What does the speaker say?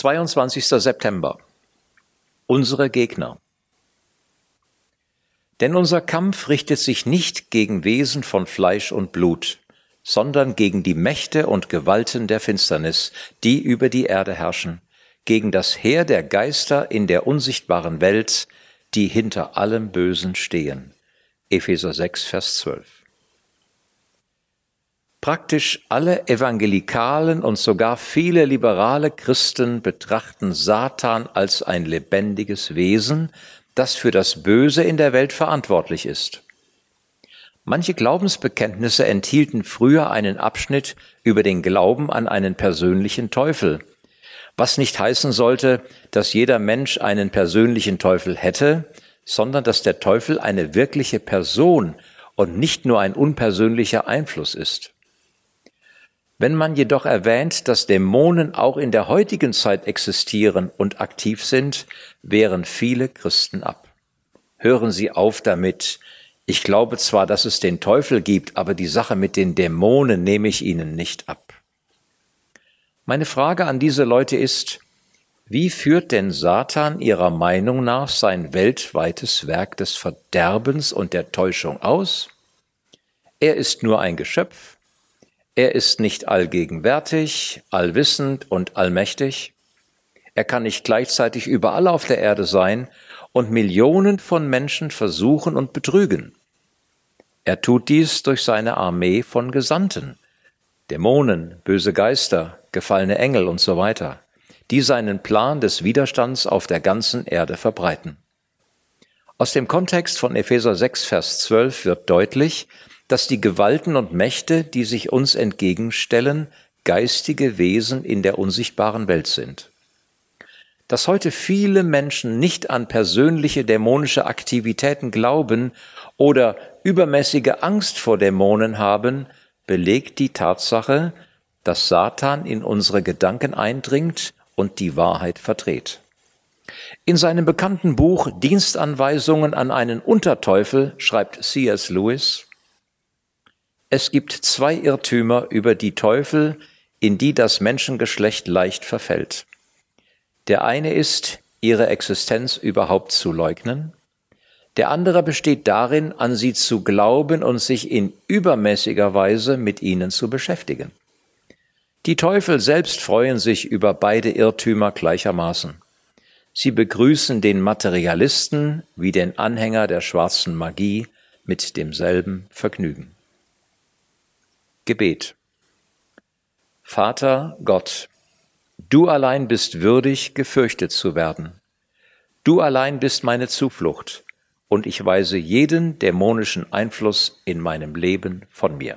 22. September. Unsere Gegner. Denn unser Kampf richtet sich nicht gegen Wesen von Fleisch und Blut, sondern gegen die Mächte und Gewalten der Finsternis, die über die Erde herrschen, gegen das Heer der Geister in der unsichtbaren Welt, die hinter allem Bösen stehen. Epheser 6, Vers 12. Praktisch alle evangelikalen und sogar viele liberale Christen betrachten Satan als ein lebendiges Wesen, das für das Böse in der Welt verantwortlich ist. Manche Glaubensbekenntnisse enthielten früher einen Abschnitt über den Glauben an einen persönlichen Teufel, was nicht heißen sollte, dass jeder Mensch einen persönlichen Teufel hätte, sondern dass der Teufel eine wirkliche Person und nicht nur ein unpersönlicher Einfluss ist. Wenn man jedoch erwähnt, dass Dämonen auch in der heutigen Zeit existieren und aktiv sind, wehren viele Christen ab. Hören Sie auf damit. Ich glaube zwar, dass es den Teufel gibt, aber die Sache mit den Dämonen nehme ich Ihnen nicht ab. Meine Frage an diese Leute ist, wie führt denn Satan Ihrer Meinung nach sein weltweites Werk des Verderbens und der Täuschung aus? Er ist nur ein Geschöpf, er ist nicht allgegenwärtig, allwissend und allmächtig. Er kann nicht gleichzeitig überall auf der Erde sein und Millionen von Menschen versuchen und betrügen. Er tut dies durch seine Armee von Gesandten, Dämonen, böse Geister, gefallene Engel und so weiter, die seinen Plan des Widerstands auf der ganzen Erde verbreiten. Aus dem Kontext von Epheser 6, Vers 12 wird deutlich, dass die Gewalten und Mächte, die sich uns entgegenstellen, geistige Wesen in der unsichtbaren Welt sind. Dass heute viele Menschen nicht an persönliche dämonische Aktivitäten glauben oder übermäßige Angst vor Dämonen haben, belegt die Tatsache, dass Satan in unsere Gedanken eindringt und die Wahrheit verdreht. In seinem bekannten Buch Dienstanweisungen an einen Unterteufel schreibt C.S. Lewis, es gibt zwei Irrtümer über die Teufel, in die das Menschengeschlecht leicht verfällt. Der eine ist, ihre Existenz überhaupt zu leugnen. Der andere besteht darin, an sie zu glauben und sich in übermäßiger Weise mit ihnen zu beschäftigen. Die Teufel selbst freuen sich über beide Irrtümer gleichermaßen. Sie begrüßen den Materialisten wie den Anhänger der schwarzen Magie mit demselben Vergnügen. Gebet. Vater Gott, du allein bist würdig, gefürchtet zu werden. Du allein bist meine Zuflucht, und ich weise jeden dämonischen Einfluss in meinem Leben von mir.